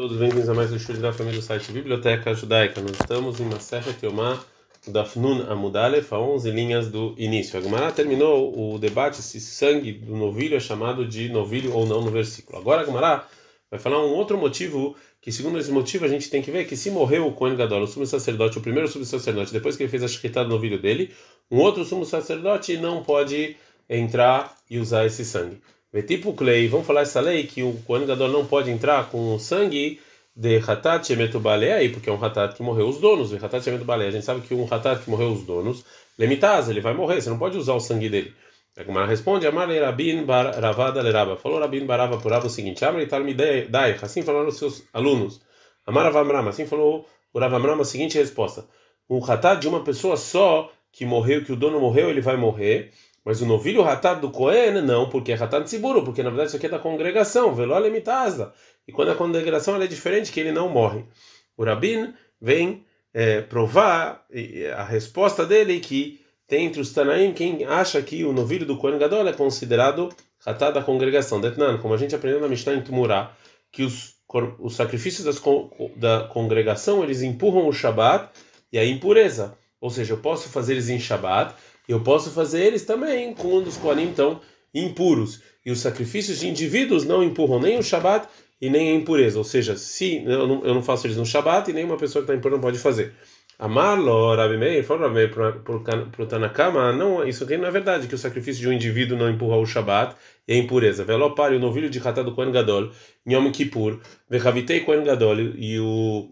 Todos bem-vindos a mais um estudo da família do site Biblioteca Judaica. Nós estamos em Maseret Yomah Dafnun Amudalef, a 11 linhas do início. A Gemara terminou o debate se sangue do novilho é chamado de novilho ou não no versículo. Agora a Gemara vai falar um outro motivo que, segundo esse motivo, a gente tem que ver que se morreu o Kohen Gadol, o sumo sacerdote, o primeiro sumo sacerdote, depois que ele fez a shkita do novilho dele, um outro sumo sacerdote não pode entrar e usar esse sangue. Clay, vamos falar essa lei que o Kohen Gadol não pode entrar com o sangue de Hatat Shemetu porque é um Hatat que morreu os donos, Hatat Shemetu A gente sabe que um Hatat que morreu os donos, Lemitaz, ele vai morrer, você não pode usar o sangue dele. A Gemara responde, Amar Rabin Bar Ravada Leraba. Falou Rabin Barava por Rava o seguinte, Amar Italmi Dai, assim falaram os seus alunos. Amar Avamram, assim falou o Ravamram a seguinte resposta. Um Hatat de uma pessoa só que morreu, que o dono morreu, ele vai morrer. Mas o novilho ratat do Cohen, não, porque é ratat seguro, porque na verdade isso aqui é da congregação, veló lemitaza. E quando a congregação é diferente, que ele não morre. O Rabin vem é, provar a resposta dele que tem entre os Tanaim quem acha que o novilho do Cohen Gadol é considerado ratat da congregação. Detnan, como a gente aprendeu na Mishnah em Tumurá, que os, os sacrifícios das, da congregação eles empurram o Shabat e a impureza. Ou seja, eu posso fazer eles em Shabat eu posso fazer eles também quando os Koanim estão impuros. E os sacrifícios de indivíduos não empurram nem o Shabat e nem a impureza. Ou seja, se eu não, eu não faço eles no Shabat e nenhuma pessoa que está impura não pode fazer. Amarlo, Rabi Meir, falou Rabi Meir para o Tanakama, não, isso aqui não é verdade, que o sacrifício de um indivíduo não empurra o Shabat e a impureza. Velopari, o novilho de Hatá do Kohen Gadol, Yom Kippur, Vechavitei Kohen Gadol, e o,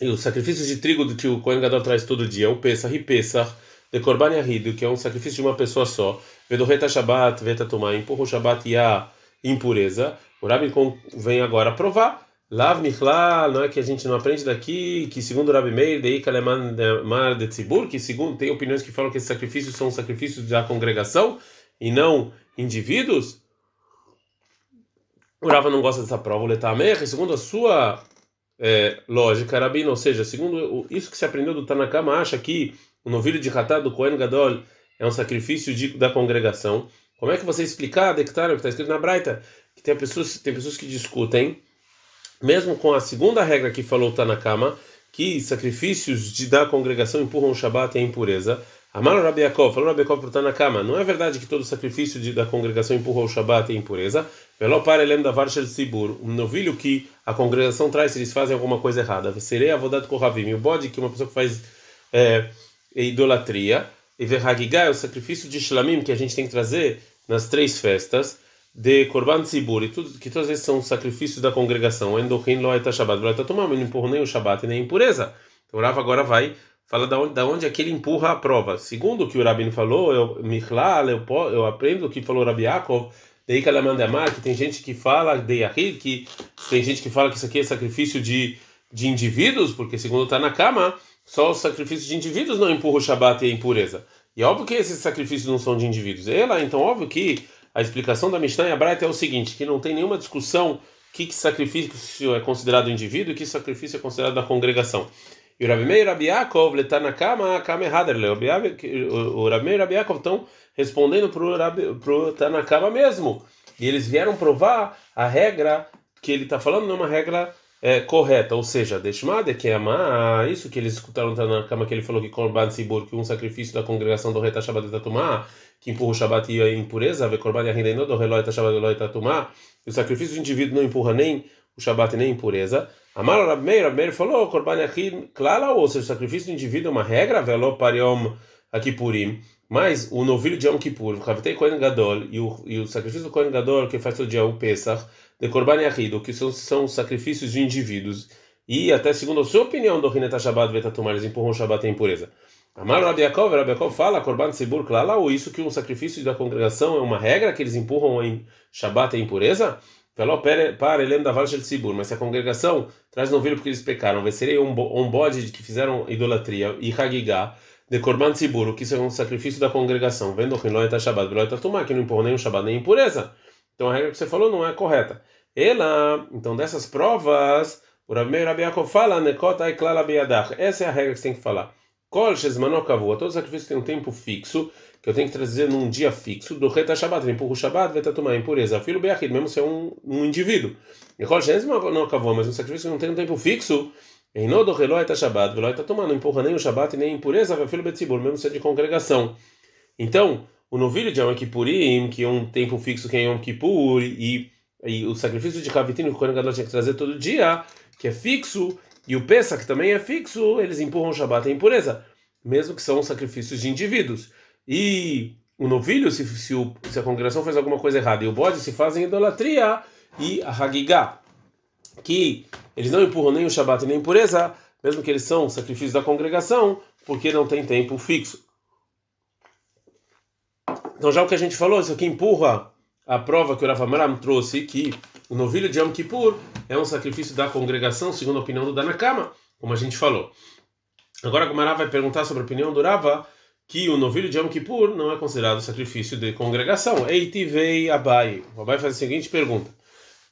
e o sacrifício de trigo que o Kohen Gadol traz todo dia, o Pesach e Pesach, de Korban Yahidu, que é um sacrifício de uma pessoa só, Vedoreta Shabbat, Veta Tumá, empurra o Shabbat e a impureza, o Rabi vem agora provar. Lav Michlal, não é que a gente não aprende daqui, que segundo Rabi Meir, Dei Kaleman Mar de Tzibur, que segundo tem opiniões que falam que esses sacrifícios são sacrifícios da congregação e não indivíduos. O Rava não gosta dessa prova, o Letamer, segundo a sua é, lógica, Rabino, ou seja, segundo isso que se aprendeu do Tanakama, acha que o novilho de Hatá do Kohen Gadol é um sacrifício de, da congregação. Como é que você explicar, Dectar, o que está escrito na Braita? Que tem pessoas, tem pessoas que discutem, mesmo com a segunda regra que falou Tanakama, que sacrifícios de, da congregação empurram o Shabat e a impureza. Amaro Rabi Yaakov, falou Rabi Yaakov para Tanakama, não é verdade que todo sacrifício de, da congregação empurra o Shabat e a impureza? Pelo parelem da Varshel Sibur, um novilho que a congregação traz se eles fazem alguma coisa errada. Serei avodado com Ravim, o bode que uma pessoa que faz é, idolatria. E Verhagigá é o sacrifício de Shlamim que a gente tem que trazer nas três festas de Korban Tzibur, e tudo, que todas esses são sacrifícios da congregação. Endochin lo eta Shabbat, lo eta tomar, mas não empurra nem o Shabbat nem a impureza. Então o Rav agora vai falar da onde, da onde é que ele empurra a prova. Segundo o que o Rabino falou, eu, Michlal, eu, eu aprendo o que falou Rabi Yaakov, Dei Kalamandamar, que tem gente que fala, de Yahid, que tem gente que fala que isso aqui é sacrifício de, de indivíduos, porque segundo está na cama, só os sacrifícios de indivíduos não empurram o Shabat e a impureza. E óbvio que esses sacrifícios não são de indivíduos. Ela, então, óbvio que a explicação da Mishnah e a é o seguinte, que não tem nenhuma discussão que, que sacrifício é considerado indivíduo e que sacrifício é considerado da congregação. E o Rabi Meir e Rabi Yaakov, letar na cama, a cama errada. O Rabi Meir e Rabi Yaakov estão respondendo para o Tanakama mesmo. E eles vieram provar a regra que ele está falando, não é uma regra é, correta, ou seja, Deshmade, que é amar, isso que eles escutaram na cama que ele falou que Korban Sibur, que um sacrifício da congregação do Reta Shabbat Tatumá, que empurra o Shabbat e a impureza, ve Korban Yahindeno do Reloi Shabbat Tatumá, o sacrifício do indivíduo não empurra nem o Shabbat nem a impureza. Amar Rabmeir, Rabmeir falou, Korban Yahid, claro, ou seja, o sacrifício do indivíduo é uma regra, velo pariom Akipurim, mas o novilho de Yom Kippur, Chavitei Kohen Gadol, e o, e o sacrifício do Kohen Gadol, que faz todo dia o Pesach, de Korban Yahid, que são, são sacrifícios de indivíduos, e até segundo a sua opinião do Rineta Shabbat Vetatumar, eles empurram o Shabbat em impureza. Amar Rabi Yaakov, Rabi Yaakov fala, Korban Sibur Klala, ou isso que um sacrifício da congregação é uma regra que eles empurram em Shabbat em impureza? Falou para ele da Valshel Sibur, mas se a congregação traz novilho porque eles pecaram, vai ser um bode que fizeram idolatria e Hagigah, de Korban Sibur, que isso é um sacrifício da congregação, vendo que não é Shabbat, que não empurra nem o Shabbat nem impureza. Então a regra que você falou não é correta. Ela, então dessas provas, o Rabi Yaakov fala, Nekot Aikla Essa é a regra que você tem que falar. Kol Shezmanó Kavua, todo sacrifício tem um tempo fixo, que eu tenho que trazer num dia fixo, do Reta ele empurra o Shabbat, vai tomar impureza. Filho Beachid, mesmo se é um, um indivíduo. E Kol Shezmanó Kavua, mas um sacrifício que não tem um tempo fixo, em Nodo Reló Eta Shabbat, Veló Eta Tomar, não empurra nem o Shabbat nem a impureza, vai filho Betzibur, mesmo se é de congregação. Então, o novilho de Yom Kippurim, que é um tempo fixo que é Yom Kippur, e, e o sacrifício de Kavitim que o Gadol tinha que trazer todo dia, que é fixo, e o Pesach, que também é fixo, eles empurram o Shabat em impureza, mesmo que são sacrifícios de indivíduos. E o novilho, se, se, o, se a congregação faz alguma coisa errada, e o bode se fazem idolatria, e a Hagigah, que eles não empurram nem o Shabat nem a impureza, mesmo que eles são sacrifícios da congregação, porque não tem tempo fixo. Então, já o que a gente falou, isso aqui empurra a prova que o Rav Amram trouxe, que o novilho de Yom Kippur é um sacrifício da congregação, segundo a opinião do Danakama, como a gente falou. Agora a Gumara vai perguntar sobre a opinião do Rava, que o novilho de Yom Kippur não é considerado sacrifício de congregação. Eitivei Abai. O Abai faz a seguinte pergunta.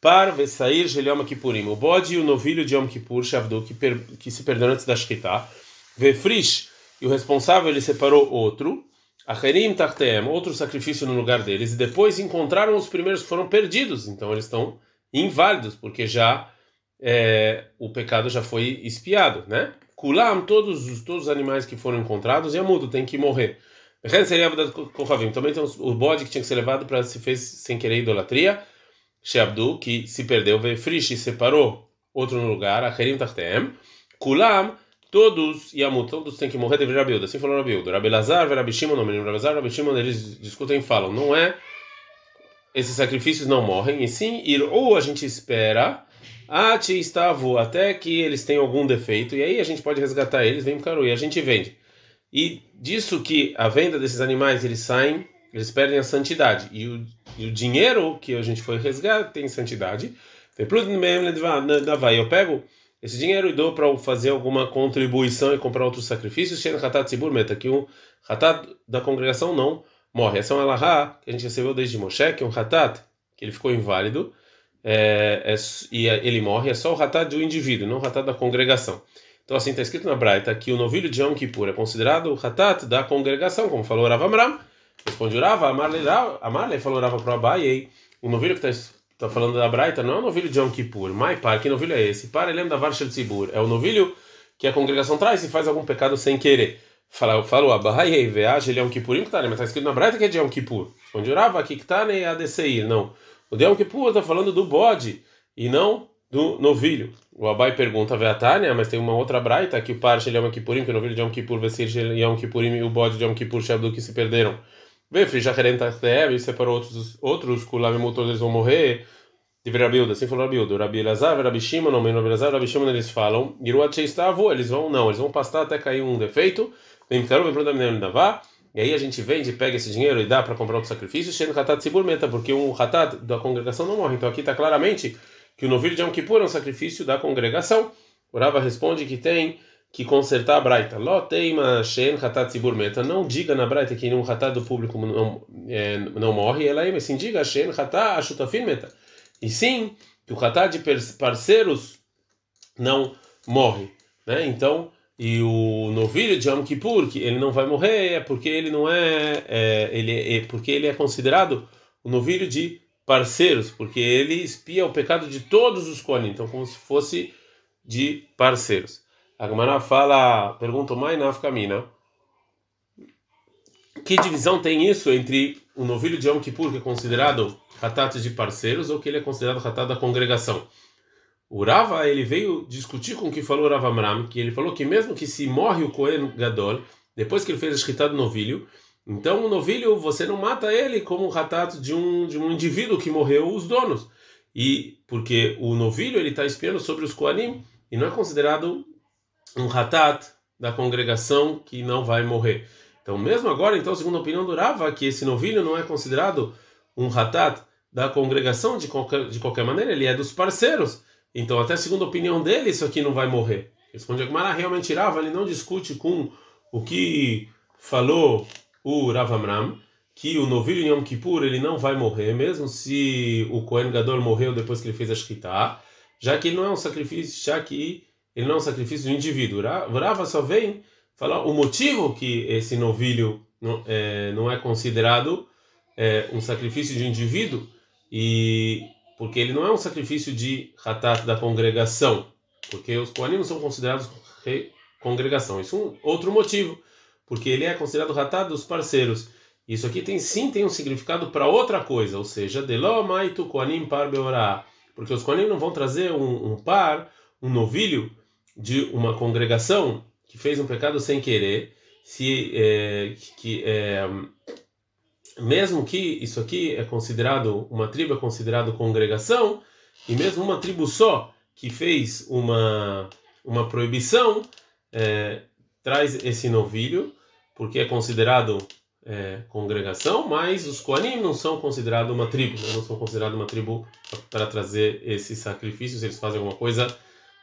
Par Vesair Yom Kippurim. O bode e o novilho de Yom Kippur, Shavdu, que, per, que se perderam antes da Shkita. Vefrish, e o responsável ele separou outro. Acherim Tartem, outro sacrifício no lugar deles, e depois encontraram os primeiros que foram perdidos, então eles estão inválidos, porque já é, o pecado já foi espiado, né? Kulam, todos os, todos os animais que foram encontrados, e mudo tem que morrer. Também tem o bode que tinha que ser levado para se fez sem querer idolatria. Sheabdu, que se perdeu, Vefrish separou outro lugar, Acherim Tartem. Kulam, todos Yamut, todos têm que morrer, deveria Rabiuda. Assim falou Rabiuda. Rabelazar, Rabi Shimon, não, menino Rabelazar, Rabi Shimon, eles discutem e falam, não é, esses sacrifícios não morrem, e sim, ir, ou a gente espera, ati estavo, até que eles tenham algum defeito, e aí a gente pode resgatar eles, vem caro, e a gente vende. E disso que a venda desses animais, eles saem, eles perdem a santidade, e o, e o dinheiro que a gente foi resgatar tem santidade. Eu pego esse dinheiro e dou para fazer alguma contribuição e comprar outros sacrifícios, que um Hatat da congregação não morre. Essa é uma Alahá que a gente recebeu desde Moshe, que é um Hatat, que ele ficou inválido, é, é, e ele morre, é só o Hatat do indivíduo, não o Hatat da congregação. Então, assim está escrito na Braita que o novilho de Yom Kippur é considerado o Hatat da congregação, como falou Rav Amram. Responde Rava, Amarle falou Rava para Abai, o novilho que está Está falando da Braita, não é o novilho de Yom Kippur. Mai par, que novilho é esse? Para, ele lembra da Varshel Tzibur. É o novilho que a congregação traz e faz algum pecado sem querer. Fala, falou, Abahai Veage, ele é um Kippurim que tá, mas está escrito na Braita que é de Yom Kippur. Onde orava aqui que está nem a DCI. Não. O de Yom Kippur está falando do bode e não do novilho. O Abai pergunta, Veatânia, mas tem uma outra Braita que o Parche é um Kippurim, que o novilho de Yom Kippur vai ser Yom Kippurim e o bode de Yom Kippur Shabdu que se perderam. Vefri Jacarem Tartev, separou outros, outros Kulam todos eles vão morrer. De Rabilda, assim falou Rabilda. Rabi Elazar, Rabi Shimon, não, Rabi Elazar, Rabi Shimon, eles falam. Giruat Sheistavo, eles vão, não, eles vão pastar até cair um defeito. Vem caro, vem pro Damiano Davá. E aí a gente vende, pega esse dinheiro e dá para comprar outro sacrifício, Shen Hatat Sibur Meta, porque um Hatat da congregação não morre. Então aqui está claramente que o novilho de Yom Kippur é um sacrifício da congregação. O Rava responde que tem que consertar a Braita. Loteima Shen Hatat Meta. Não diga na Braita que um Hatat do público não, é, não morre. Ela é, sim diga Shen Hatat Ashutafin Meta. E sim que o Hatat de parceiros não morre. Né? Então, e o novilho de Yom Kippur, que ele não vai morrer, é porque ele não é, é ele é, porque ele é considerado o novilho de parceiros, porque ele espia o pecado de todos os Kohanim, então como se fosse de parceiros. A Gemara fala, pergunta mais na Mina, que divisão tem isso entre o novilho de Yom Kippur, que é considerado ratat de parceiros, ou que ele é considerado ratat da congregação? O Rava, ele veio discutir com o que falou o Rava Amram, que ele falou que mesmo que se morre o Cohen Gadol, depois que ele fez a escrita do novilho, então o novilho, você não mata ele como um ratat de um, de um indivíduo que morreu os donos. E porque o novilho, ele está espiando sobre os Koanim, e não é considerado um ratat da congregação que não vai morrer. Então, mesmo agora, então, segundo a opinião do Rava, que esse novilho não é considerado um ratat da congregação de qualquer, de qualquer maneira, ele é dos parceiros. Então, até segundo a opinião dele, isso aqui não vai morrer. Responde Agmará, realmente Rava, ele não discute com o que falou o Rav Amram, que o novilho em Yom Kippur ele não vai morrer, mesmo se o Kohen Gadol morreu depois que ele fez a Shkita, já que ele não é um sacrifício, já que ele não é um sacrifício do indivíduo. Rava só vem falar o motivo que esse novilho não é, não é considerado é, um sacrifício de indivíduo e porque ele não é um sacrifício de ratat da congregação, porque os koanim não são considerados congregação. Isso é um outro motivo, porque ele é considerado ratat dos parceiros. Isso aqui tem sim tem um significado para outra coisa, ou seja, delomaitu koanim par beorah, porque os koanim não vão trazer um, um par, um novilho de uma congregação que fez um pecado sem querer, se é, que é, mesmo que isso aqui é considerado uma tribo é considerado congregação e mesmo uma tribo só que fez uma uma proibição é, traz esse novilho porque é considerado é, congregação, mas os Koanim não são considerados uma tribo, né? não são considerados uma tribo para trazer esses sacrifícios, eles fazem alguma coisa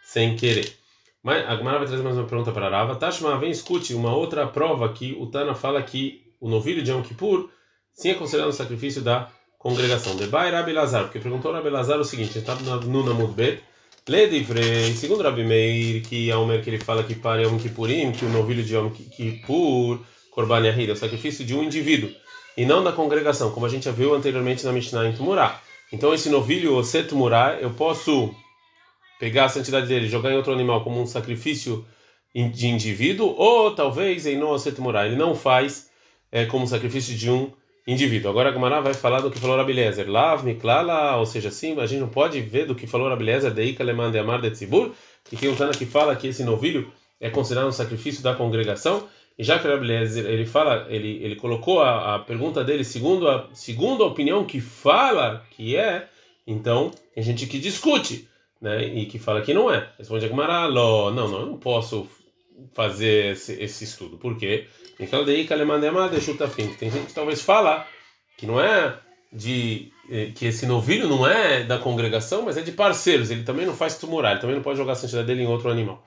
sem querer. Mas a Gemara vai trazer mais uma pergunta para a Rava. Tashma, vem escute uma outra prova que o Tana fala que o novilho de Yom Kippur sim é considerado um sacrifício da congregação. Debai Rabi Lazar, porque perguntou Rabi Lazar o seguinte, está no Namud Bet, Ledivre, segundo Rabi Meir, que é o que ele fala que para Yom Kippurim, que o novilho de Yom Kippur, Korban Yahid, é o sacrifício de um indivíduo, e não da congregação, como a gente já viu anteriormente na Mishnah em Tumurá. Então esse novilho, o Setumurá, eu posso pegar a santidade dele, jogar em outro animal como um sacrifício de indivíduo, ou talvez em Noasetumurá, ele não faz é, como sacrifício de um indivíduo. Agora a Gamara vai falar do que falou Rabilezer. Lav, Miklala, ou seja, sim, a gente não pode ver do que falou Rabilezer, Deika, Leman, de Amar, de Tzibur, e tem um Tana que fala que esse novilho é considerado um sacrifício da congregação, e já que Rabilezer, ele fala, ele, ele colocou a, a pergunta dele segundo a, segundo a opinião que fala que é, então tem gente que discute né? E que fala que não é. Responde a Gemara, não, não, eu não posso fazer esse, esse estudo. Por quê? Tem gente que talvez fala que não é de eh, que esse novilho não é da congregação, mas é de parceiros. Ele também não faz tumorar, ele também não pode jogar a santidade dele em outro animal.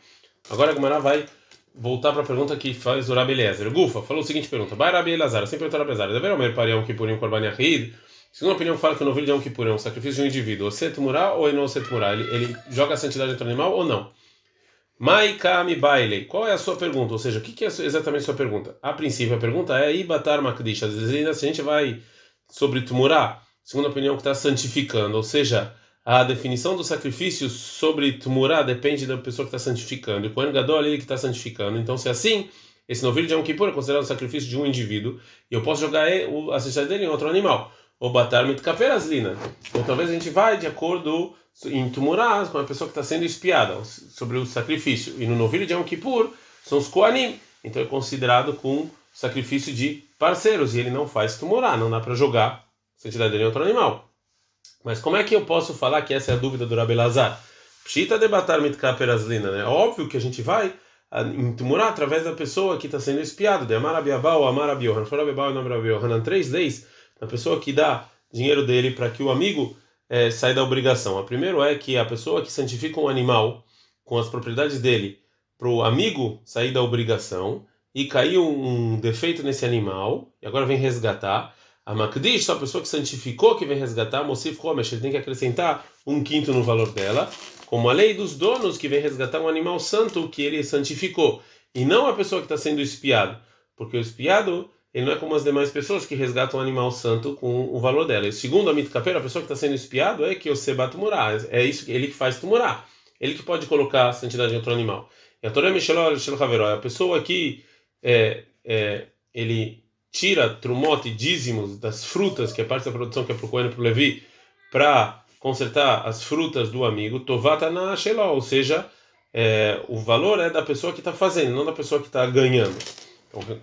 Agora a Gemara vai voltar para a pergunta que faz o Rabi Eliezer. Gufa falou o seguinte pergunta: Vai Rabi Elazar, sempre perguntou Rabi Elazar, deve haver parião que por um korban yahid Segunda opinião fala que o novilho de Yom Kippur é um sacrifício de um indivíduo, ou setumurá ou não setumurá, ele, ele joga a santidade do animal ou não. Maikami baile, qual é a sua pergunta? Ou seja, o que, é exatamente a sua pergunta? A princípio, a pergunta é Ibatar Makdish, às vezes se a gente vai sobre tumurá, segunda opinião que está santificando, ou seja, a definição do sacrifício sobre tumurá depende da pessoa que está santificando, e o Kohen Gadol é ele que está santificando, então se é assim, esse novilho de Yom Kippur é considerado o sacrifício de um indivíduo, e eu posso jogar a santidade dele em outro animal ou batar mitkaperazlina. Ou talvez a gente vai de acordo em Tumurá com a pessoa que está sendo espiada sobre o sacrifício. E no novilho de Yom Kippur são os Koanim. Então é considerado com sacrifício de parceiros. E ele não faz Tumurá, não dá para jogar santidade dele em outro animal. Mas como é que eu posso falar que essa é a dúvida do Rabelazar? Pshita debatar mitkaperazlina, né? Óbvio que a gente vai em Tumurá através da pessoa que está sendo espiado. De Amar Abiabal ou Amar Abiohan. For Abiabal e Amar Abiohan. Três leis a pessoa que dá dinheiro dele para que o amigo é, saia da obrigação. A primeiro é que a pessoa que santifica um animal com as propriedades dele para o amigo sair da obrigação e caiu um defeito nesse animal e agora vem resgatar. A Makdish, a pessoa que santificou que vem resgatar, Mosif Homesh, ele tem que acrescentar um quinto no valor dela, como a lei dos donos que vem resgatar um animal santo que ele santificou, e não a pessoa que está sendo espiado, porque o espiado ele não é como as demais pessoas que resgatam um animal santo com o valor dela. E segundo a Mitkaper, a pessoa que está sendo espiado é que o Seba Tumurá. É isso, ele que faz Tumurá. Ele que pode colocar a santidade em outro animal. E a Torá Micheló, a pessoa que é, é, ele tira trumote, dízimos das frutas, que é parte da produção que é para o Cohen e para o Levi, para consertar as frutas do amigo, Tovata na Sheló, ou seja, é, o valor é da pessoa que está fazendo, não da pessoa que está ganhando.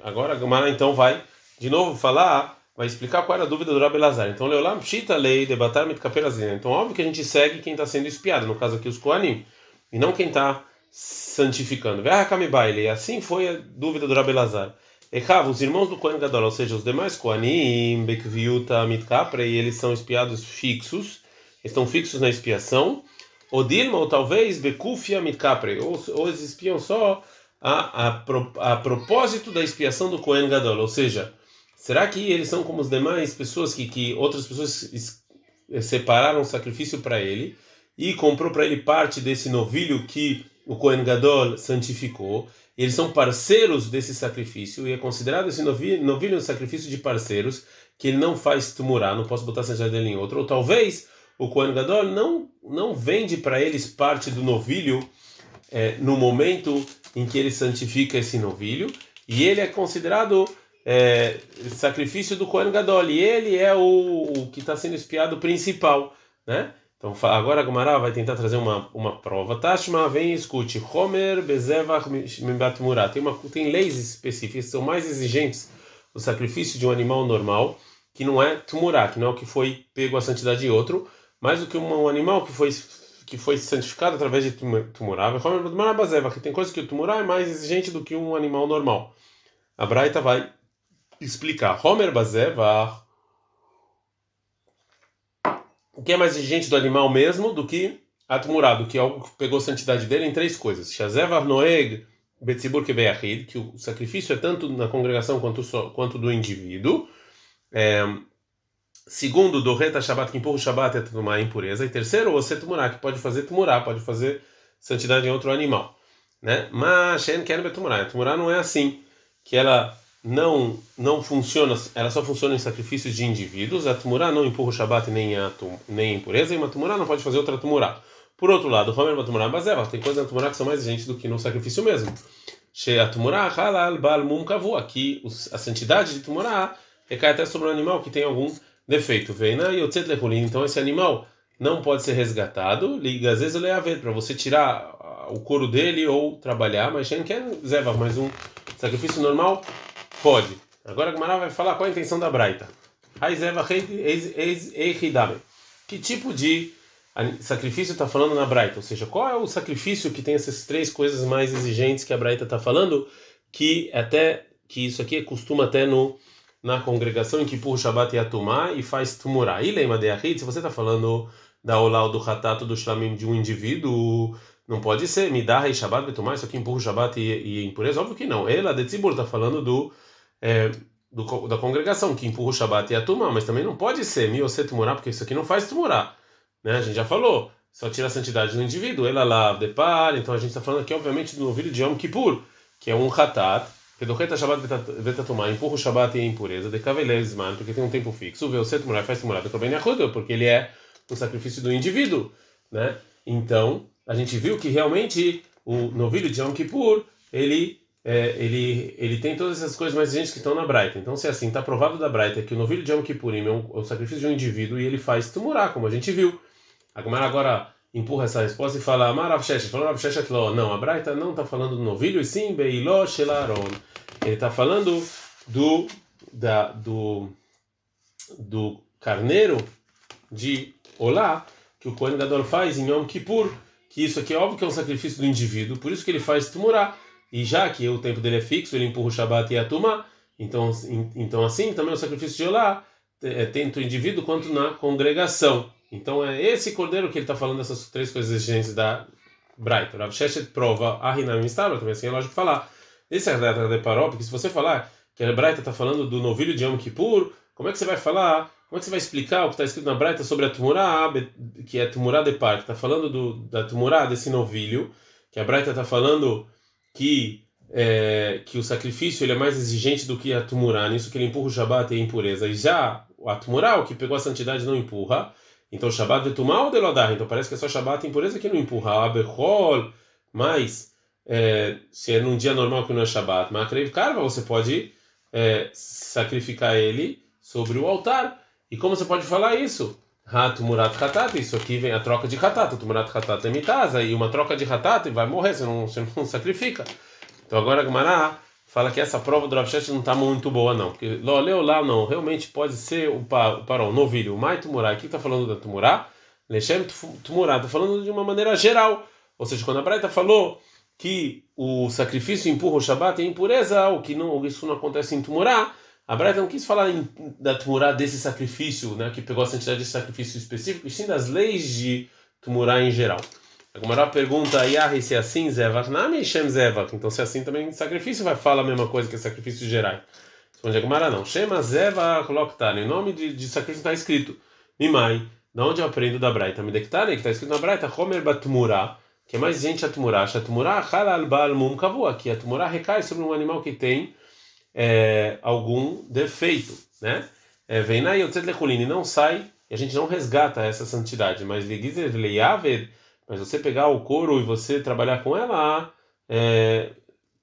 Agora a Gemara então vai de novo falar, vai explicar qual era a dúvida do Rabi Lazar. Então, Leolam Pshita Lei debatar mitkaperazina. Então, óbvio que a gente segue quem está sendo espiado, no caso aqui os Koanim, e não quem está santificando. E assim foi a dúvida do Rabi Lazar. Echav, os irmãos do Kohen Gadol, ou seja, os demais Koanim, Bekviuta, Mitkapre, e eles são espiados fixos, estão fixos na expiação. Odilma, ou talvez Bekufia Mitkapre, ou, ou eles espiam só a, a, a propósito da expiação do Kohen Gadol, ou seja, será que eles são como as demais pessoas que, que outras pessoas separaram o sacrifício para ele e comprou para ele parte desse novilho que o Kohen Gadol santificou, eles são parceiros desse sacrifício, e é considerado esse novilho, novilho um sacrifício de parceiros, que ele não faz tumurar, não posso botar a santidade dele em outro. Ou talvez o Kohen Gadol não, não vende para eles parte do novilho é, no momento em que ele santifica esse novilho, e ele é considerado é, sacrifício do Kohen Gadol, e ele é o, o que está sendo espiado principal, né? Então agora a Gumara vai tentar trazer uma, uma prova. Tashma, vem e escute. Homer bezevach mibat Tem, uma, tem leis específicas são mais exigentes do sacrifício de um animal normal, que não é tumurá, que não é o que foi pego a santidade de outro, mas do que um animal que foi que foi santificado através de tumurá. que tem coisas que o tumurá é mais exigente do que um animal normal. A Braita vai explicar. Homer bazevach o que é mais exigente do animal mesmo do que Atmurá, do que algo que pegou a santidade dele em três coisas. Shazevar Noeg Betzibur Kebeyahid, que o sacrifício é tanto na congregação quanto, quanto do indivíduo. É, segundo, do Reta Shabbat, que empurra o Shabbat é tomar impureza. E terceiro, você Tumurá, que pode fazer Tumurá, pode fazer santidade em outro animal. Né? Mas Shen Ken Betumurá. Tumurá não é assim, que ela não não funciona, ela só funciona em sacrifícios de indivíduos. A tumurá não empurra o Shabat nem a, nem a impureza, e uma tumurá não pode fazer outra tumurá. Por outro lado, Homer Batumurá Bazeva, tem coisas na tumurá que são mais exigentes do que no sacrifício mesmo. A tumurá halal bal mum kavu, aqui a santidade de tumurá recai até sobre um animal que tem algum defeito. Veina e então esse animal não pode ser resgatado, liga às vezes ele é para você tirar o couro dele ou trabalhar, mas quem quer zeva, mais um sacrifício normal Pode. Agora a Gemara vai falar qual a intenção da Braita. Que tipo de sacrifício está falando na Braita? Ou seja, qual é o sacrifício que tem essas três coisas mais exigentes que a Braita está falando? Que até que isso aqui costuma até no na congregação em que o Shabbat e Atumá e faz Tumurá. E lema de Ahid, se você está falando da Olau do Hatato do Shlamim de um indivíduo, não pode ser Midah e Shabbat Betumá, isso aqui empurra Shabbat e, e impureza? Óbvio que não. Ela de Tzibur está falando do é, do, da congregação, que empurra o Shabat e a Tumá, mas também não pode ser Miosé Tumurá, porque isso aqui não faz Tumurá. Né? A gente já falou, só tira a santidade do indivíduo, ela lá depara, então a gente está falando aqui, obviamente, do novilho de Yom Kippur, que é um Hatat, que do Reta Shabat Betatumá, empurra o Shabat e a impureza, de Kavelezman, porque tem um tempo fixo, vê o Setumurá faz Tumurá, porque ele é um sacrifício do indivíduo. Né? Então, a gente viu que realmente o novilho de Yom Kippur, ele é, ele, ele tem todas essas coisas mais exigentes que estão na Braita. Então, se é assim, está provado da Braita que o novilho de Yom Kippurim é, um, o sacrifício de um indivíduo e ele faz tumurá, como a gente viu. A Gomara agora empurra essa resposta e fala, Amarav Sheshet, falou Rav Sheshet Lo. Não, a Braita não está falando do novilho, e sim Beiló Shelaron. Ele está falando do, da, do, do carneiro de Olá, que o Kohen Gadol faz em Yom Kippur, que isso aqui é óbvio que é um sacrifício do indivíduo, por isso que ele faz tumurá. E já que o tempo dele é fixo, ele empurra o Shabat e a Tuma, então, então assim também o sacrifício de Olá é tanto o indivíduo quanto na congregação. Então é esse cordeiro que ele está falando dessas três coisas exigentes da Braita. Rav Sheshet prova a Hinam Mistabra, também assim é lógico falar. Esse é a de Paró, porque se você falar que a Braita está falando do novilho de Yom Kippur, como é que você vai falar, como é que você vai explicar o que está escrito na Braita sobre a Tumurá, que é Tumurá de Par, que está falando do, da Tumurá desse novilho, que a Braita está falando que é, que o sacrifício ele é mais exigente do que a tumurá, nisso que ele empurra o Shabat e a impureza. E já a tumurá, o que pegou a santidade, não empurra. Então o Shabat vetumá ou delodar? Então parece que é só Shabat e impureza que não empurra. Aberhol, mas é, se é num dia normal que não é Shabat, mas acredito carva, você pode é, sacrificar ele sobre o altar. E como você pode falar isso? Hatumurat Hatat, isso aqui vem a troca de Hatat, Tumurat Hatat é mitasa, e uma troca de Hatat vai morrer, você não, você não sacrifica. Então agora a Gemara fala que essa prova do Rav não está muito boa não, porque leu lá não, realmente pode ser o, para o novilho, o Mai Tumurá, aqui está falando da Tumurá, Lechem Tumurá, está falando de uma maneira geral, ou seja, quando a Braita falou que o sacrifício empurra o Shabat é impureza, o que não, isso não acontece em Tumurá, a Braita não quis falar em, da Tumurá desse sacrifício, né, que pegou a santidade desse sacrifício específico, e sim das leis de Tumurá em geral. A pergunta, Yahi, se é assim, Zevach, Nami Shem Zevach. Então, se é assim, também sacrifício vai falar a mesma coisa que sacrifícios gerais. Responde a Gomara, não. Shema Zevach Lokhtani. O nome de, de sacrifício está escrito. Mimai. Da onde eu aprendo da Braita? Midektani, que está escrito na Braita, Homer Batmura, que é mais exigente a tumurá. A tumurá halal baal mum kavua, que a tumurá recai sobre um animal que tem é, algum defeito, né? É, vem na yotzet lekulini, não sai, e a gente não resgata essa santidade, mas mas você pegar o couro e você trabalhar com ela, é,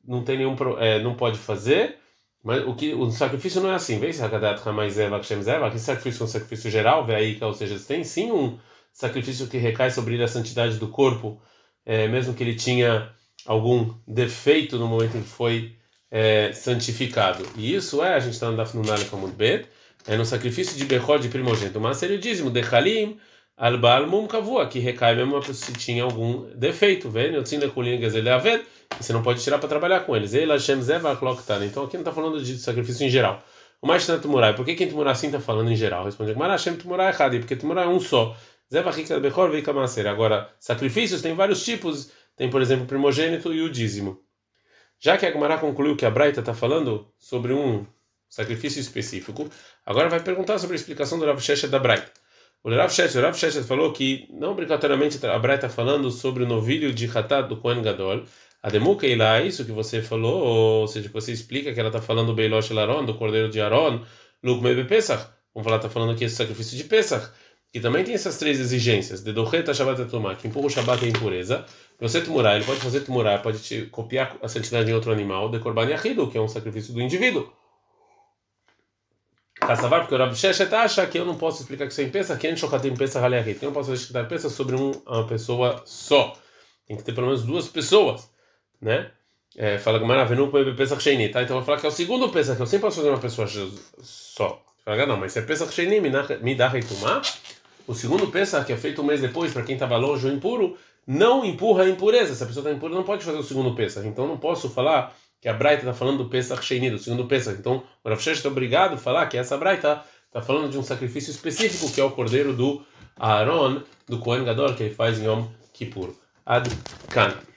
não tem nenhum, é, não pode fazer, mas o que o sacrifício não é assim, vem se hamais eva kshem zeva, que sacrifício é um sacrifício geral, vê aí, ou seja, tem sim um sacrifício que recai sobre ele a santidade do corpo, é, mesmo que ele tinha algum defeito no momento em que foi é, santificado. E isso é, a gente está no Daf Nunale Kamud Bet, é no sacrifício de Bechod de primogênito, mas seria o dízimo, de Halim, Albal Mum Kavua, que recai mesmo se tinha algum defeito, vendo? Kulin Gazeleaved, você não pode tirar para trabalhar com eles. Ele. Então aqui não está falando de sacrifício em geral. O mais tanto Tumurai, por que quem Tumurai assim está falando em geral? Responde Mas Hashem Tumurai errado, porque Tumurai é um só. Agora, sacrifícios tem vários tipos, tem por exemplo o primogênito e o dízimo. Já que a Gemara concluiu que a Braita está falando sobre um sacrifício específico, agora vai perguntar sobre a explicação do Rav Sheshet da Braita. O Rav o Rav Sheshet falou que, não obrigatoriamente, a Braita está falando sobre o novilho de Hatat do Kohen Gadol. A Demuka isso que você falou, ou seja, que você explica que ela está falando do Beilosh Laron, do cordeiro de Aaron, Lukme Pesach. Vamos falar, está falando aqui esse sacrifício de Pesach que também tem essas três exigências, de Docheta Shabbat Tumá, que empurra o Shabbat é impureza, você tumurar, ele pode fazer tumurar, pode te copiar a santidade de outro animal, de Korban Yahidu, que é um sacrifício do indivíduo. Kassavar, porque o Rav Sheshet acha que eu não posso explicar que isso é em pensa, que a gente tem pensa que eu não posso explicar pensa sobre um, uma pessoa só. Tem que ter pelo menos duas pessoas, né? É, fala que Maravenu pensa Sheini, tá? Então eu vou falar que é o segundo pensa, que eu sempre posso fazer uma pessoa só. Fala, não, mas se é pensa Sheini, me dá reitumar. O segundo Pesach, que é feito um mês depois, para quem estava longe ou impuro, não empurra a impureza. Se a pessoa está impura, não pode fazer o segundo Pesach. Então não posso falar que a Braita está falando do Pesach Sheini, do segundo Pesach. Então o Rav está obrigado a falar que essa Braita está falando de um sacrifício específico, que é o cordeiro do Aaron, do Kohen Gadol, que ele faz em Yom Kippur. Ad Kan.